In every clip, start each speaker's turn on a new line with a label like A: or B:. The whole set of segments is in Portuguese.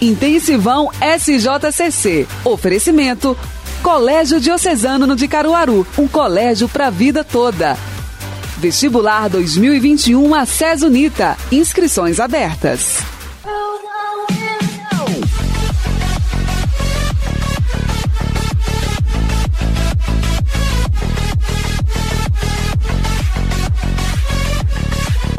A: Intensivão SJCC. Oferecimento Colégio Diocesano de Caruaru, um colégio para a vida toda. Vestibular 2021 a Unita. Inscrições abertas.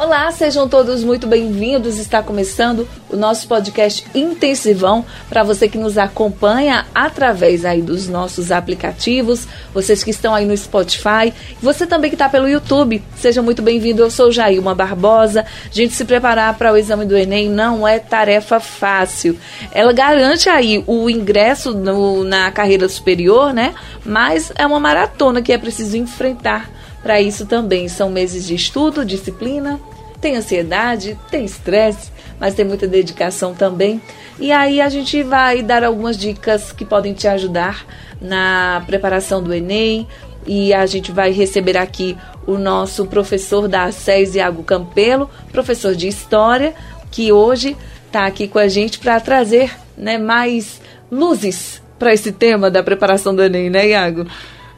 A: Olá, sejam todos muito bem-vindos. Está começando o nosso podcast Intensivão para você que nos acompanha através aí dos nossos aplicativos, vocês que estão aí no Spotify, você também que está pelo YouTube. Seja muito bem-vindo. Eu sou Jailma Barbosa. Gente se preparar para o exame do Enem não é tarefa fácil. Ela garante aí o ingresso no, na carreira superior, né? Mas é uma maratona que é preciso enfrentar para isso também são meses de estudo, disciplina, tem ansiedade, tem estresse, mas tem muita dedicação também. E aí a gente vai dar algumas dicas que podem te ajudar na preparação do Enem. E a gente vai receber aqui o nosso professor da SES, Iago Campelo, professor de História, que hoje está aqui com a gente para trazer né, mais luzes para esse tema da preparação do Enem, né, Iago?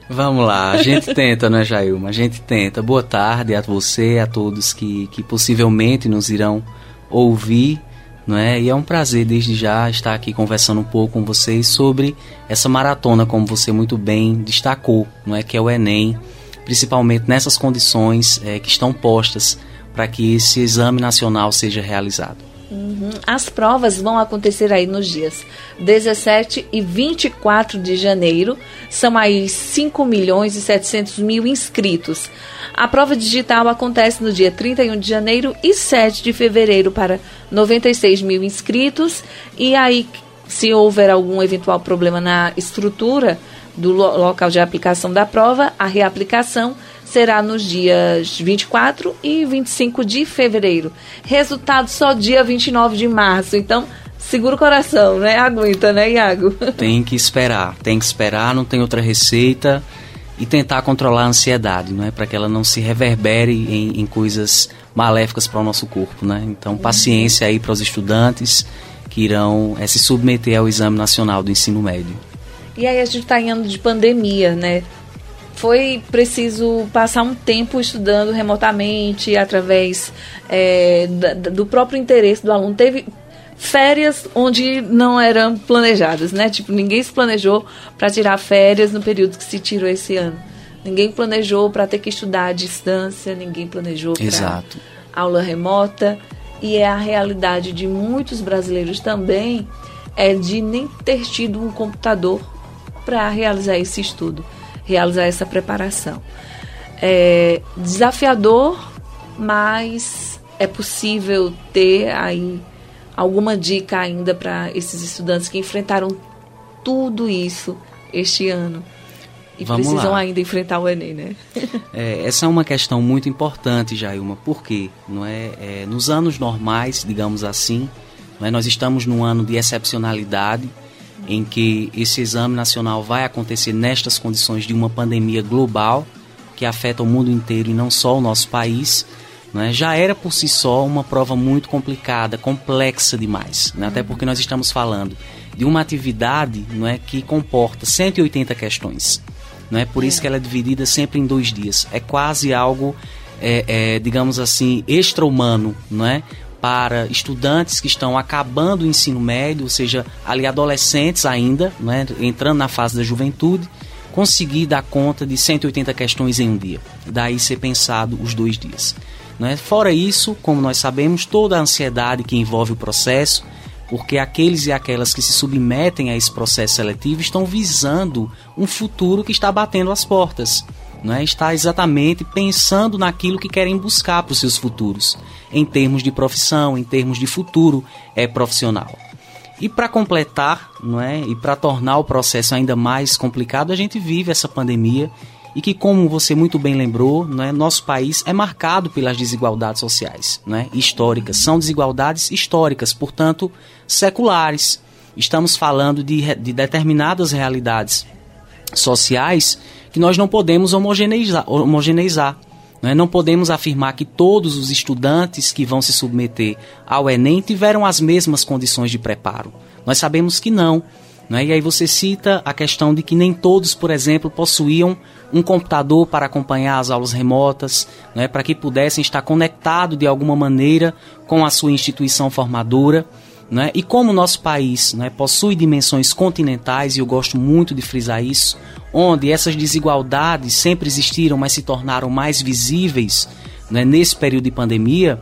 B: Vamos lá, a gente tenta, né, Jailma? A gente tenta. Boa tarde a você, a todos que, que possivelmente nos irão ouvir, não é? E é um prazer desde já estar aqui conversando um pouco com vocês sobre essa maratona, como você muito bem destacou, não é? Que é o Enem, principalmente nessas condições é, que estão postas para que esse exame nacional seja realizado.
A: Uhum. As provas vão acontecer aí nos dias 17 e 24 de janeiro. São aí 5 milhões e 700 mil inscritos. A prova digital acontece no dia 31 de janeiro e 7 de fevereiro para 96 mil inscritos. E aí, se houver algum eventual problema na estrutura do local de aplicação da prova, a reaplicação será nos dias 24 e 25 de fevereiro. Resultado só dia 29 de março. Então, segura o coração, né? Aguenta, né, Iago?
B: Tem que esperar, tem que esperar, não tem outra receita e tentar controlar a ansiedade, não é? Para que ela não se reverbere em, em coisas maléficas para o nosso corpo, né? Então, paciência aí para os estudantes que irão é, se submeter ao Exame Nacional do Ensino Médio.
A: E aí a gente está em ano de pandemia, né? Foi preciso passar um tempo estudando remotamente, através é, do próprio interesse do aluno. Teve férias onde não eram planejadas, né? Tipo, ninguém se planejou para tirar férias no período que se tirou esse ano. Ninguém planejou para ter que estudar à distância, ninguém planejou para aula remota. E é a realidade de muitos brasileiros também, é de nem ter tido um computador para realizar esse estudo realizar essa preparação. É desafiador, mas é possível ter aí alguma dica ainda para esses estudantes que enfrentaram tudo isso este ano e Vamos precisam lá. ainda enfrentar o Enem, né?
B: é, essa é uma questão muito importante, Jailma, porque não é, é nos anos normais, digamos assim, é, nós estamos num ano de excepcionalidade, em que esse exame nacional vai acontecer nestas condições de uma pandemia global que afeta o mundo inteiro e não só o nosso país, né, já era por si só uma prova muito complicada, complexa demais. Né, até porque nós estamos falando de uma atividade não é, que comporta 180 questões. Não é por isso que ela é dividida sempre em dois dias. É quase algo, é, é, digamos assim, extra-humano, não é? Para estudantes que estão acabando o ensino médio, ou seja, ali adolescentes ainda, né, entrando na fase da juventude, conseguir dar conta de 180 questões em um dia. Daí ser pensado os dois dias. Né? Fora isso, como nós sabemos, toda a ansiedade que envolve o processo, porque aqueles e aquelas que se submetem a esse processo seletivo estão visando um futuro que está batendo as portas é? está exatamente pensando naquilo que querem buscar para os seus futuros, em termos de profissão, em termos de futuro é, profissional. E para completar, não é? E para tornar o processo ainda mais complicado, a gente vive essa pandemia e que, como você muito bem lembrou, não é? nosso país é marcado pelas desigualdades sociais, não é? históricas. São desigualdades históricas, portanto, seculares. Estamos falando de, de determinadas realidades sociais que nós não podemos homogeneizar. homogeneizar Não, é? não podemos afirmar que todos os estudantes que vão se submeter ao Enem tiveram as mesmas condições de preparo. Nós sabemos que não. Né? E aí você cita a questão de que nem todos, por exemplo, possuíam um computador para acompanhar as aulas remotas, né? para que pudessem estar conectados de alguma maneira com a sua instituição formadora. Né? E como o nosso país né, possui dimensões continentais, e eu gosto muito de frisar isso, onde essas desigualdades sempre existiram, mas se tornaram mais visíveis né, nesse período de pandemia,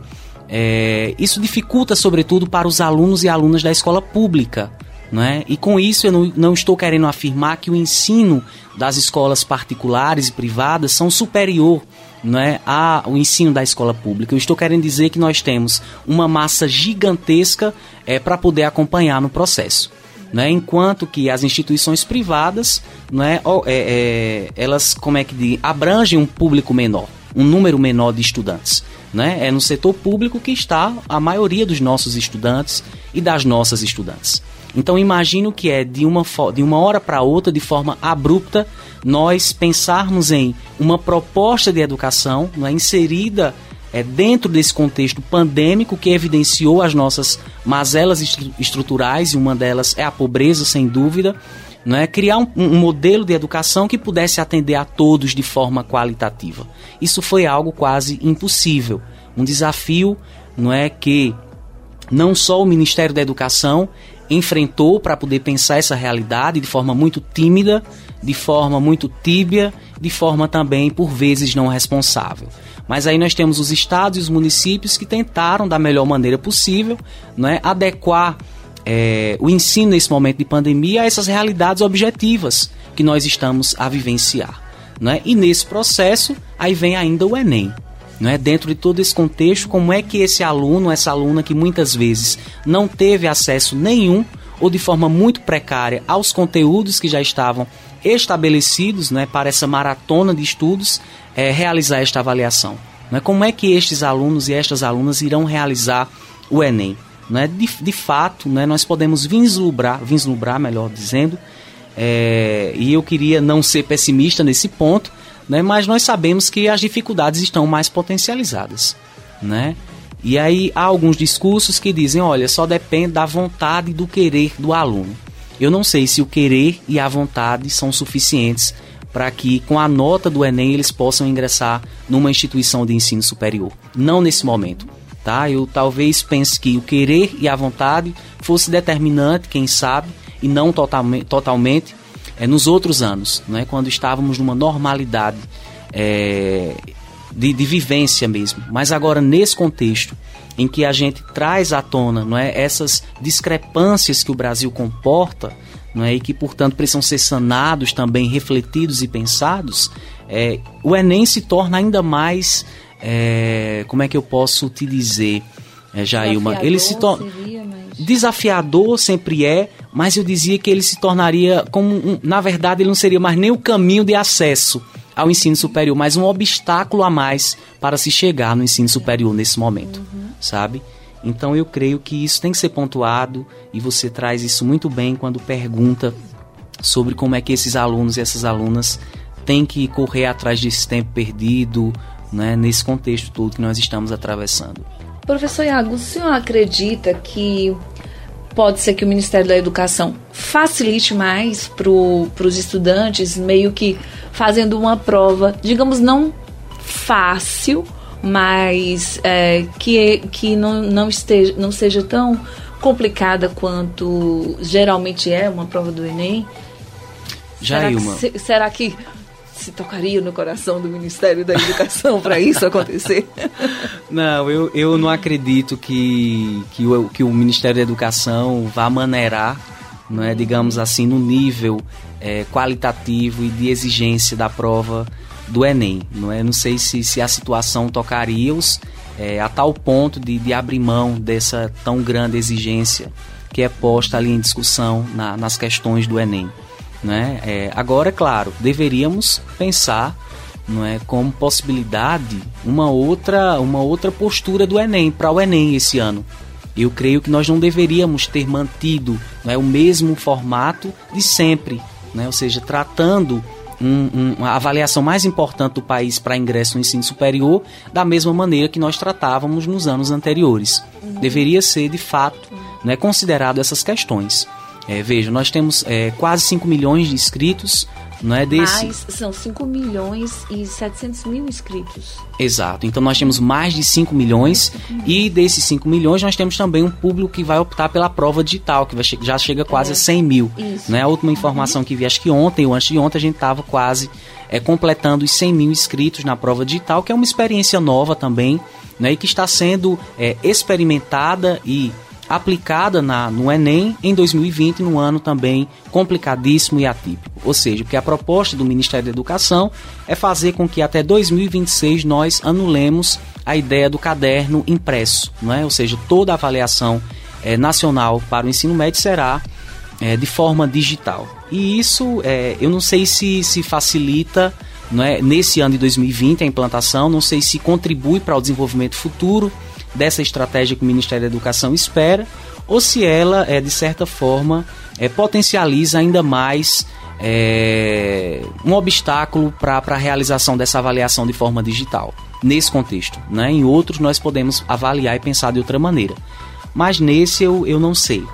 B: é, isso dificulta, sobretudo, para os alunos e alunas da escola pública. Né? E com isso eu não, não estou querendo afirmar que o ensino das escolas particulares e privadas são superior né, ao ensino da escola pública. Eu estou querendo dizer que nós temos uma massa gigantesca é, para poder acompanhar no processo. Né, enquanto que as instituições privadas, né, é, é, elas, como é que diz, abrangem um público menor, um número menor de estudantes. Né? É no setor público que está a maioria dos nossos estudantes e das nossas estudantes. Então imagino que é de uma, de uma hora para outra, de forma abrupta, nós pensarmos em uma proposta de educação é, inserida é, dentro desse contexto pandêmico que evidenciou as nossas mazelas estruturais, e uma delas é a pobreza, sem dúvida, não é? criar um, um, modelo de educação que pudesse atender a todos de forma qualitativa. Isso foi algo quase impossível, um desafio não é que não só o Ministério da Educação enfrentou para poder pensar essa realidade de forma muito tímida, de forma muito tíbia, de forma também por vezes não responsável. Mas aí nós temos os estados e os municípios que tentaram da melhor maneira possível, né, adequar é, o ensino nesse momento de pandemia a essas realidades objetivas que nós estamos a vivenciar. Né? E nesse processo, aí vem ainda o Enem. Não é dentro de todo esse contexto, como é que esse aluno, essa aluna que muitas vezes não teve acesso nenhum ou de forma muito precária aos conteúdos que já estavam estabelecidos né, para essa maratona de estudos, é, realizar esta avaliação. Né? Como é que estes alunos e estas alunas irão realizar o Enem? Né? De, de fato, né, nós podemos vislumbrar, vislumbrar melhor dizendo, é, e eu queria não ser pessimista nesse ponto, né, mas nós sabemos que as dificuldades estão mais potencializadas. Né? E aí há alguns discursos que dizem, olha, só depende da vontade e do querer do aluno. Eu não sei se o querer e a vontade são suficientes para que, com a nota do Enem, eles possam ingressar numa instituição de ensino superior. Não nesse momento. Tá? Eu talvez pense que o querer e a vontade fosse determinante, quem sabe, e não totalmente, totalmente é, nos outros anos, né? quando estávamos numa normalidade é, de, de vivência mesmo. Mas agora, nesse contexto, em que a gente traz à tona não é, essas discrepâncias que o Brasil comporta não é, e que, portanto, precisam ser sanados também, refletidos e pensados, é, o Enem se torna ainda mais, é, como é que eu posso te dizer, é, Jailma? Ele se torna... Mas... Desafiador sempre é, mas eu dizia que ele se tornaria como, um, na verdade, ele não seria mais nem o caminho de acesso ao ensino superior, mas um obstáculo a mais para se chegar no ensino superior nesse momento. Uhum sabe? Então eu creio que isso tem que ser pontuado e você traz isso muito bem quando pergunta sobre como é que esses alunos e essas alunas têm que correr atrás desse tempo perdido, né, nesse contexto todo que nós estamos atravessando.
A: Professor Iago, o senhor acredita que pode ser que o Ministério da Educação facilite mais para os estudantes, meio que fazendo uma prova, digamos, não fácil, mas é, que, que não, não, esteja, não seja tão complicada quanto geralmente é uma prova do Enem?
B: Jailma.
A: Será que, será que se tocaria no coração do Ministério da Educação para isso acontecer?
B: Não, eu, eu não acredito que, que, o, que o Ministério da Educação vá maneirar, não é, digamos assim, no nível é, qualitativo e de exigência da prova do Enem. Não, é? não sei se, se a situação tocaria-os é, a tal ponto de, de abrir mão dessa tão grande exigência que é posta ali em discussão na, nas questões do Enem. Né? É, agora, claro, deveríamos pensar não é, como possibilidade uma outra, uma outra postura do Enem, para o Enem esse ano. Eu creio que nós não deveríamos ter mantido não é, o mesmo formato de sempre, né? ou seja, tratando um, um, a avaliação mais importante do país para ingresso no ensino superior, da mesma maneira que nós tratávamos nos anos anteriores. Uhum. Deveria ser, de fato, né, considerado essas questões. É, veja, nós temos é, quase 5 milhões de inscritos não é desse...
A: Mas são 5 milhões e 700 mil inscritos.
B: Exato. Então nós temos mais de 5 milhões e desses 5 milhões nós temos também um público que vai optar pela prova digital, que che já chega quase é. a 100 mil. Isso. Né? A última informação que vi, acho que ontem ou antes de ontem, a gente estava quase é, completando os 100 mil inscritos na prova digital, que é uma experiência nova também, né? e que está sendo é, experimentada e aplicada na, no Enem em 2020, num ano também complicadíssimo e atípico. Ou seja, porque a proposta do Ministério da Educação é fazer com que até 2026 nós anulemos a ideia do caderno impresso, não é? Ou seja, toda a avaliação é, nacional para o ensino médio será é, de forma digital. E isso, é, eu não sei se, se facilita não é, nesse ano de 2020 a implantação, não sei se contribui para o desenvolvimento futuro dessa estratégia que o Ministério da Educação espera, ou se ela, é, de certa forma, é, potencializa ainda mais é, um obstáculo para a realização dessa avaliação de forma digital. Nesse contexto. Né? Em outros, nós podemos avaliar e pensar de outra maneira. Mas nesse eu, eu não sei.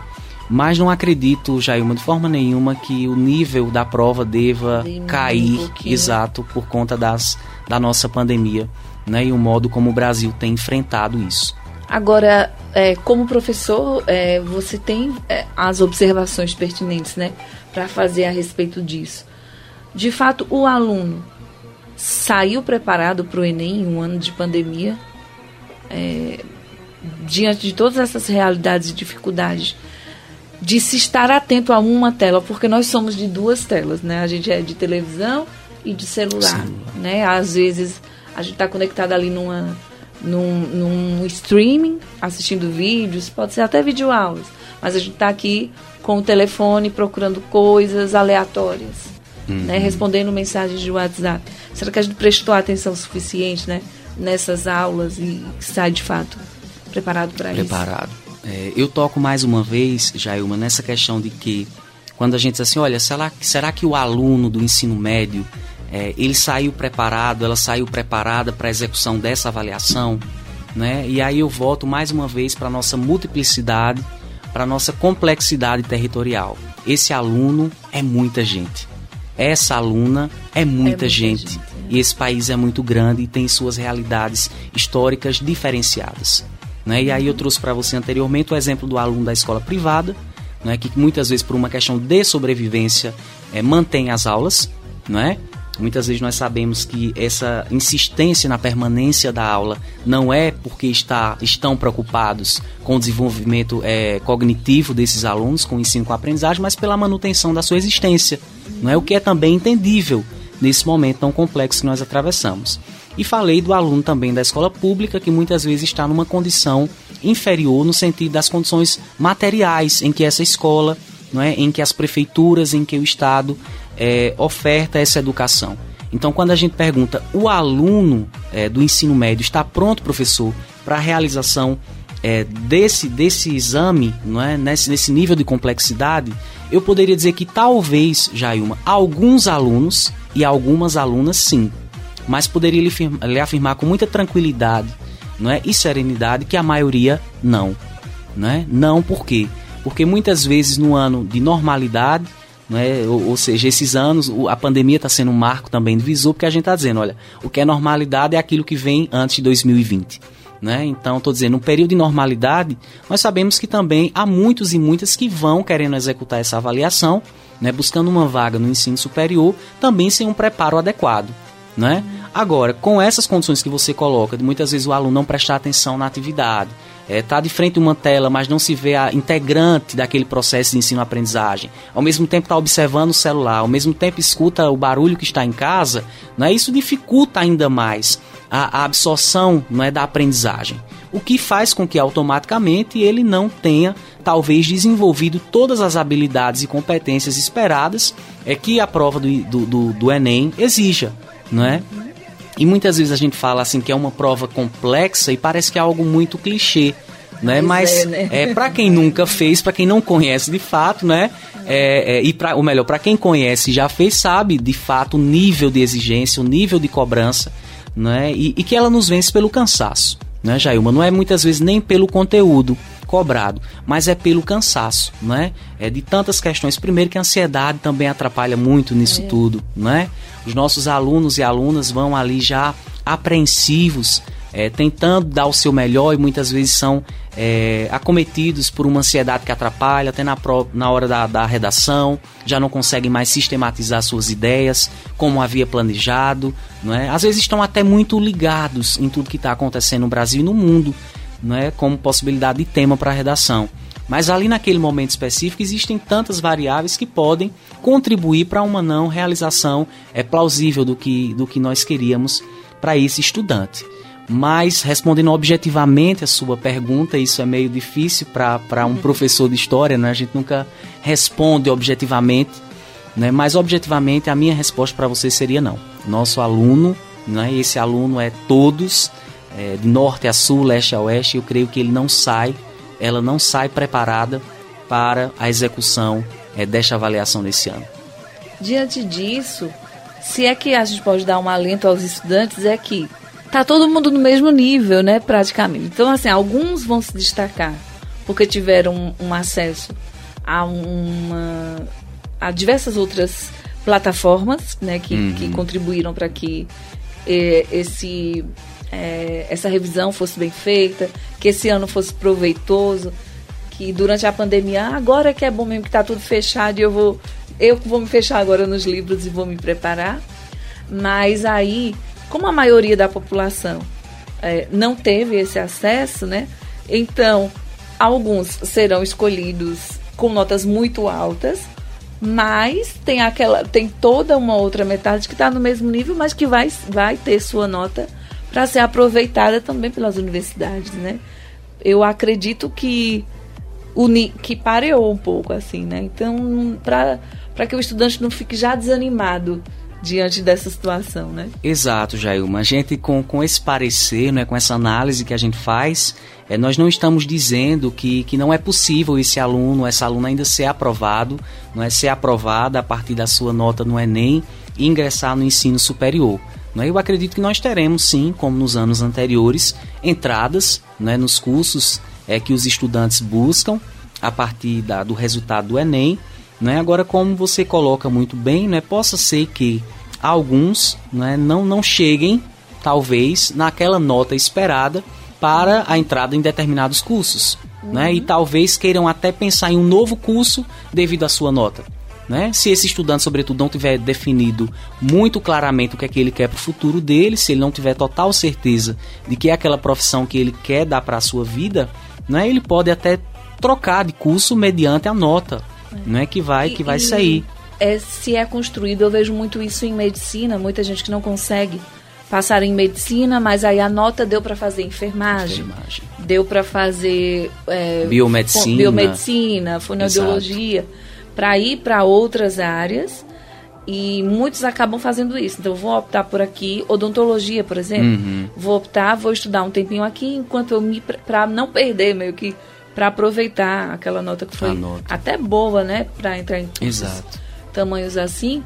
B: Mas não acredito, Jailma, de forma nenhuma que o nível da prova deva cair, um exato, por conta das, da nossa pandemia né, e o modo como o Brasil tem enfrentado isso.
A: Agora, é, como professor, é, você tem é, as observações pertinentes né, para fazer a respeito disso. De fato, o aluno saiu preparado para o Enem em um ano de pandemia, é, diante de todas essas realidades e dificuldades, de se estar atento a uma tela, porque nós somos de duas telas, né? A gente é de televisão e de celular, Sim. né? Às vezes a gente está conectado ali numa, num, num streaming, assistindo vídeos, pode ser até videoaulas, mas a gente está aqui com o telefone procurando coisas aleatórias, né, uhum. né, respondendo mensagens de WhatsApp. Será que a gente prestou atenção suficiente né, nessas aulas e sai de fato preparado para
B: isso? Preparado. É, eu toco mais uma vez, Jailma, nessa questão de que quando a gente diz assim, olha, será, será que o aluno do ensino médio é, ele saiu preparado, ela saiu preparada para a execução dessa avaliação, né? E aí eu volto mais uma vez para a nossa multiplicidade, para a nossa complexidade territorial. Esse aluno é muita gente. Essa aluna é muita, é muita gente. gente. E esse país é muito grande e tem suas realidades históricas diferenciadas. Né? E aí eu trouxe para você anteriormente o exemplo do aluno da escola privada, né? que muitas vezes por uma questão de sobrevivência é, mantém as aulas, não é? Muitas vezes nós sabemos que essa insistência na permanência da aula não é porque está, estão preocupados com o desenvolvimento é, cognitivo desses alunos, com o ensino com a aprendizagem, mas pela manutenção da sua existência. Não é o que é também entendível nesse momento tão complexo que nós atravessamos. E falei do aluno também da escola pública, que muitas vezes está numa condição inferior no sentido das condições materiais em que essa escola, não é, em que as prefeituras, em que o Estado é, oferta essa educação. Então, quando a gente pergunta, o aluno é, do ensino médio está pronto, professor, para a realização é, desse, desse exame, não é? nesse, nesse nível de complexidade, eu poderia dizer que talvez, Jailma, alguns alunos e algumas alunas sim, mas poderia lhe, lhe afirmar com muita tranquilidade não é? e serenidade que a maioria não. Não, é? não por quê? Porque muitas vezes no ano de normalidade, é? Ou, ou, seja, esses anos, a pandemia está sendo um marco também divisor, porque a gente está dizendo, olha, o que é normalidade é aquilo que vem antes de 2020. Né? Então, estou dizendo, um período de normalidade, nós sabemos que também há muitos e muitas que vão querendo executar essa avaliação, né? buscando uma vaga no ensino superior, também sem um preparo adequado. Né? Agora, com essas condições que você coloca, de muitas vezes o aluno não prestar atenção na atividade, está é, tá de frente a uma tela, mas não se vê a integrante daquele processo de ensino-aprendizagem, ao mesmo tempo está observando o celular, ao mesmo tempo escuta o barulho que está em casa, né, isso dificulta ainda mais a, a absorção não é, da aprendizagem. O que faz com que automaticamente ele não tenha, talvez, desenvolvido todas as habilidades e competências esperadas é que a prova do, do, do, do Enem exija. Não é? E muitas vezes a gente fala assim que é uma prova complexa e parece que é algo muito clichê. né? Mas, mas é, né? é para quem nunca fez, para quem não conhece de fato, né? É, é, e para o melhor, para quem conhece já fez, sabe de fato o nível de exigência, o nível de cobrança, né? E, e que ela nos vence pelo cansaço, né, Jailma? Não é muitas vezes nem pelo conteúdo cobrado, mas é pelo cansaço, né? É de tantas questões. Primeiro que a ansiedade também atrapalha muito nisso é. tudo, né? Os nossos alunos e alunas vão ali já apreensivos, é, tentando dar o seu melhor e muitas vezes são é, acometidos por uma ansiedade que atrapalha, até na, pro, na hora da, da redação, já não conseguem mais sistematizar suas ideias como havia planejado, não é? às vezes estão até muito ligados em tudo que está acontecendo no Brasil e no mundo, não é? como possibilidade de tema para a redação. Mas ali naquele momento específico existem tantas variáveis que podem contribuir para uma não realização é plausível do que, do que nós queríamos para esse estudante. Mas, respondendo objetivamente a sua pergunta, isso é meio difícil para um uhum. professor de história, né? A gente nunca responde objetivamente, né? Mas, objetivamente, a minha resposta para você seria não. Nosso aluno, né? esse aluno é todos, é, de norte a sul, leste a oeste, eu creio que ele não sai, ela não sai preparada para a execução é, desta avaliação nesse ano.
A: Diante disso, se é que a gente pode dar um alento aos estudantes, é que tá todo mundo no mesmo nível, né, praticamente. Então, assim, alguns vão se destacar porque tiveram um, um acesso a uma a diversas outras plataformas, né, que, uhum. que contribuíram para que eh, esse eh, essa revisão fosse bem feita, que esse ano fosse proveitoso, que durante a pandemia, ah, agora que é bom mesmo que está tudo fechado e eu vou eu vou me fechar agora nos livros e vou me preparar. Mas aí como a maioria da população é, não teve esse acesso, né? Então, alguns serão escolhidos com notas muito altas, mas tem aquela, tem toda uma outra metade que está no mesmo nível, mas que vai, vai ter sua nota para ser aproveitada também pelas universidades, né? Eu acredito que que pareou um pouco assim, né? Então, para que o estudante não fique já desanimado diante dessa situação, né?
B: Exato, Jailma. A gente com, com esse parecer, né, com essa análise que a gente faz, é, nós não estamos dizendo que, que não é possível esse aluno, essa aluna ainda ser aprovado, não é ser aprovada a partir da sua nota no Enem e ingressar no ensino superior. Né? Eu acredito que nós teremos sim, como nos anos anteriores, entradas né, nos cursos é, que os estudantes buscam a partir da, do resultado do Enem. Né? Agora, como você coloca muito bem, né, possa ser que alguns né, não, não cheguem, talvez, naquela nota esperada para a entrada em determinados cursos. Uhum. Né? E talvez queiram até pensar em um novo curso devido à sua nota. Né? Se esse estudante, sobretudo, não tiver definido muito claramente o que é que ele quer para o futuro dele, se ele não tiver total certeza de que é aquela profissão que ele quer dar para a sua vida, né? ele pode até trocar de curso mediante a nota, é. né? que vai e, que vai sair
A: é, se é construído, eu vejo muito isso em medicina, muita gente que não consegue passar em medicina, mas aí a nota deu para fazer enfermagem, enfermagem. deu para fazer
B: é, biomedicina,
A: biomedicina, fonoaudiologia, para ir para outras áreas e muitos acabam fazendo isso. Então, vou optar por aqui, odontologia, por exemplo. Uhum. Vou optar, vou estudar um tempinho aqui, enquanto eu me. para não perder, meio que. para aproveitar aquela nota que foi nota. até boa, né? Para entrar em.
B: Exato
A: tamanhos assim.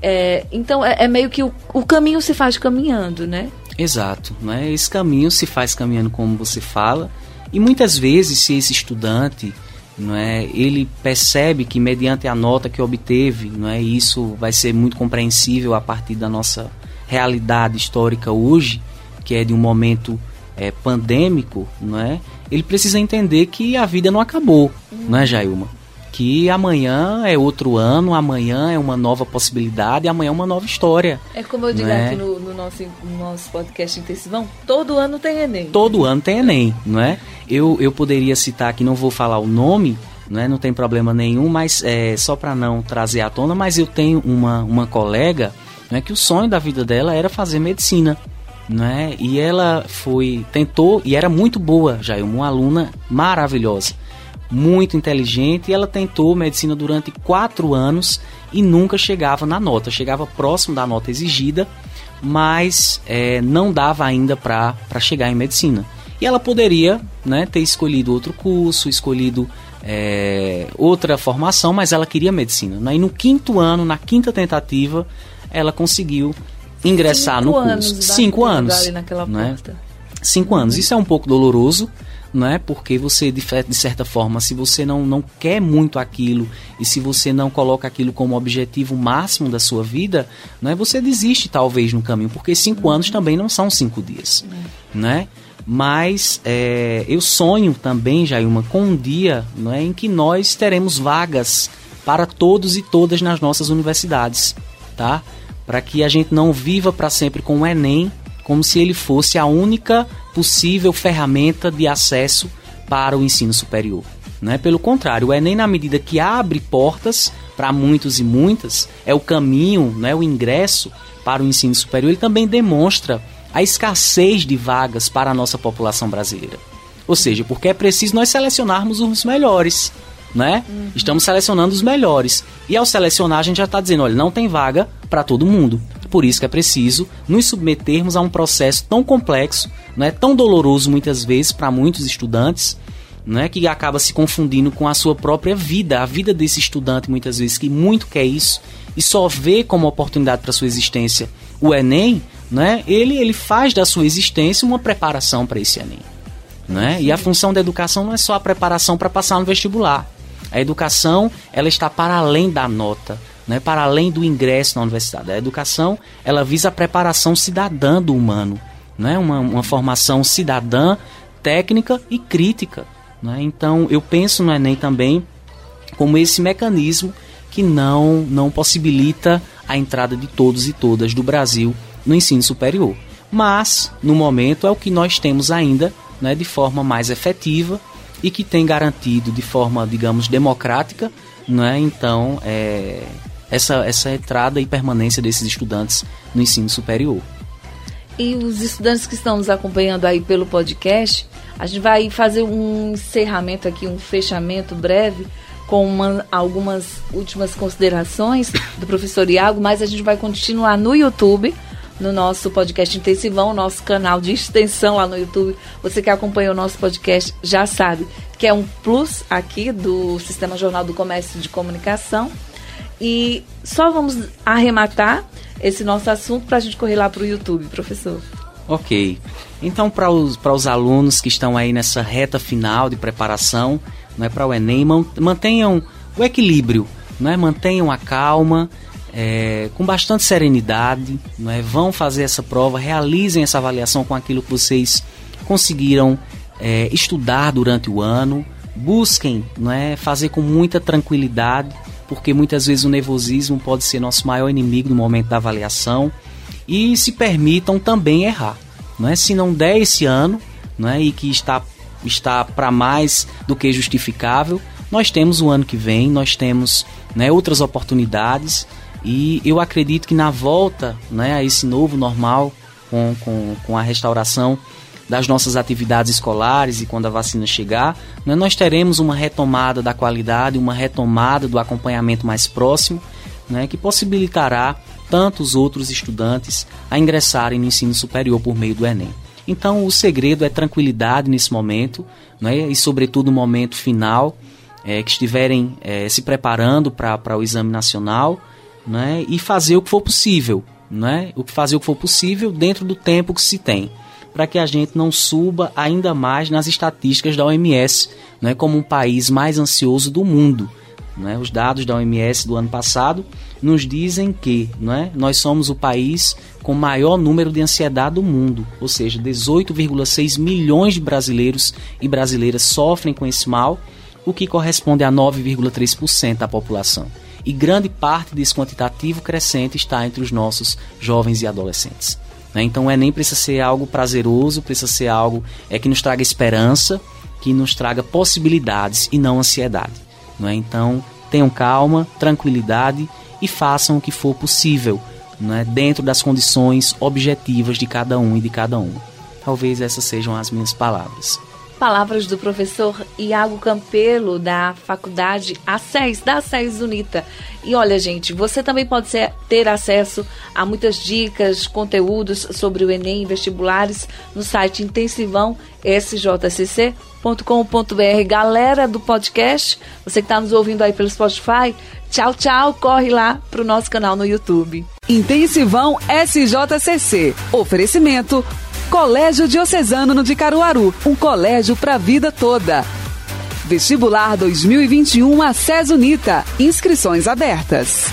A: É, então é, é, meio que o, o caminho se faz caminhando, né?
B: Exato, né? Esse caminho se faz caminhando como você fala. E muitas vezes, se esse estudante, não é, ele percebe que mediante a nota que obteve, não é, isso vai ser muito compreensível a partir da nossa realidade histórica hoje, que é de um momento é, pandêmico, não é? Ele precisa entender que a vida não acabou, não é, Jailma? que amanhã é outro ano, amanhã é uma nova possibilidade, amanhã é uma nova história.
A: É como eu digo é? aqui no, no, nosso, no nosso podcast intensivão, todo ano tem Enem.
B: Todo ano tem Enem, não é? Eu, eu poderia citar aqui, não vou falar o nome, não, é? não tem problema nenhum, mas é, só para não trazer à tona, mas eu tenho uma, uma colega não é, que o sonho da vida dela era fazer medicina. Não é? E ela foi, tentou, e era muito boa, já uma aluna maravilhosa muito inteligente e ela tentou medicina durante quatro anos e nunca chegava na nota, chegava próximo da nota exigida, mas é, não dava ainda para chegar em medicina. E ela poderia né, ter escolhido outro curso, escolhido é, outra formação, mas ela queria medicina. Né? E no quinto ano, na quinta tentativa, ela conseguiu ingressar
A: Cinco
B: no curso.
A: anos,
B: Cinco anos. Né? Cinco anos. Isso é um pouco doloroso, não é? Porque você, de, de certa forma, se você não, não quer muito aquilo e se você não coloca aquilo como objetivo máximo da sua vida, não é? Você desiste talvez no caminho, porque cinco anos também não são cinco dias, né? Mas é, eu sonho também, Jailma, com um dia não é, em que nós teremos vagas para todos e todas nas nossas universidades, tá? Para que a gente não viva para sempre com o Enem como se ele fosse a única possível ferramenta de acesso para o ensino superior. Não é? Pelo contrário, o Enem, na medida que abre portas para muitos e muitas, é o caminho, não é? o ingresso para o ensino superior, ele também demonstra a escassez de vagas para a nossa população brasileira. Ou seja, porque é preciso nós selecionarmos os melhores. Né? Estamos selecionando os melhores. E ao selecionar, a gente já está dizendo: olha, não tem vaga para todo mundo. Por isso que é preciso nos submetermos a um processo tão complexo, né, tão doloroso muitas vezes para muitos estudantes, né, que acaba se confundindo com a sua própria vida, a vida desse estudante muitas vezes que muito quer isso e só vê como oportunidade para sua existência o Enem, né, ele, ele faz da sua existência uma preparação para esse Enem. Né? E a função da educação não é só a preparação para passar no vestibular. A educação ela está para além da nota, né? para além do ingresso na universidade. A educação ela visa a preparação cidadã do humano, né? uma, uma formação cidadã, técnica e crítica. Né? Então eu penso no Enem também como esse mecanismo que não, não possibilita a entrada de todos e todas do Brasil no ensino superior. Mas, no momento, é o que nós temos ainda né, de forma mais efetiva e que tem garantido de forma, digamos, democrática, né, então, é, essa, essa entrada e permanência desses estudantes no ensino superior.
A: E os estudantes que estão nos acompanhando aí pelo podcast, a gente vai fazer um encerramento aqui, um fechamento breve com uma, algumas últimas considerações do professor Iago, mas a gente vai continuar no YouTube, no nosso podcast Intensivão, nosso canal de extensão lá no YouTube. Você que acompanha o nosso podcast já sabe que é um plus aqui do Sistema Jornal do Comércio de Comunicação. E só vamos arrematar esse nosso assunto para a gente correr lá para o YouTube, professor.
B: Ok. Então, para os, para os alunos que estão aí nessa reta final de preparação né, para o Enem, mantenham o equilíbrio, né, mantenham a calma, é, com bastante serenidade, né, vão fazer essa prova, realizem essa avaliação com aquilo que vocês conseguiram é, estudar durante o ano, busquem né, fazer com muita tranquilidade, porque muitas vezes o nervosismo pode ser nosso maior inimigo no momento da avaliação, e se permitam também errar. Não é? Se não der esse ano, não é? e que está, está para mais do que justificável, nós temos o ano que vem, nós temos né, outras oportunidades e eu acredito que na volta né, a esse novo normal, com, com, com a restauração das nossas atividades escolares e quando a vacina chegar, né, nós teremos uma retomada da qualidade, uma retomada do acompanhamento mais próximo, né, que possibilitará tantos outros estudantes a ingressarem no ensino superior por meio do Enem. Então, o segredo é tranquilidade nesse momento, né, e, sobretudo, no momento final, é, que estiverem é, se preparando para o exame nacional, né, e fazer o que for possível, né, o que fazer o que for possível dentro do tempo que se tem, para que a gente não suba ainda mais nas estatísticas da OMS, né, como um país mais ansioso do mundo. Né? Os dados da OMS do ano passado nos dizem que né, nós somos o país com maior número de ansiedade do mundo, ou seja, 18,6 milhões de brasileiros e brasileiras sofrem com esse mal, o que corresponde a 9,3% da população. E grande parte desse quantitativo crescente está entre os nossos jovens e adolescentes. Né? Então o Enem precisa ser algo prazeroso, precisa ser algo é, que nos traga esperança, que nos traga possibilidades e não ansiedade. É? Então, tenham calma, tranquilidade e façam o que for possível, é? dentro das condições objetivas de cada um e de cada um. Talvez essas sejam as minhas palavras.
A: Palavras do professor Iago Campelo, da Faculdade ACES, da ACES Unita. E olha, gente, você também pode ser, ter acesso a muitas dicas, conteúdos sobre o Enem e vestibulares no site intensivão sjcc.com.br. Galera do podcast, você que está nos ouvindo aí pelo Spotify, tchau, tchau, corre lá para o nosso canal no YouTube.
C: Intensivão SJCC. Oferecimento Colégio Diocesano de Caruaru, um colégio para a vida toda. Vestibular 2021 a Unita. Inscrições abertas.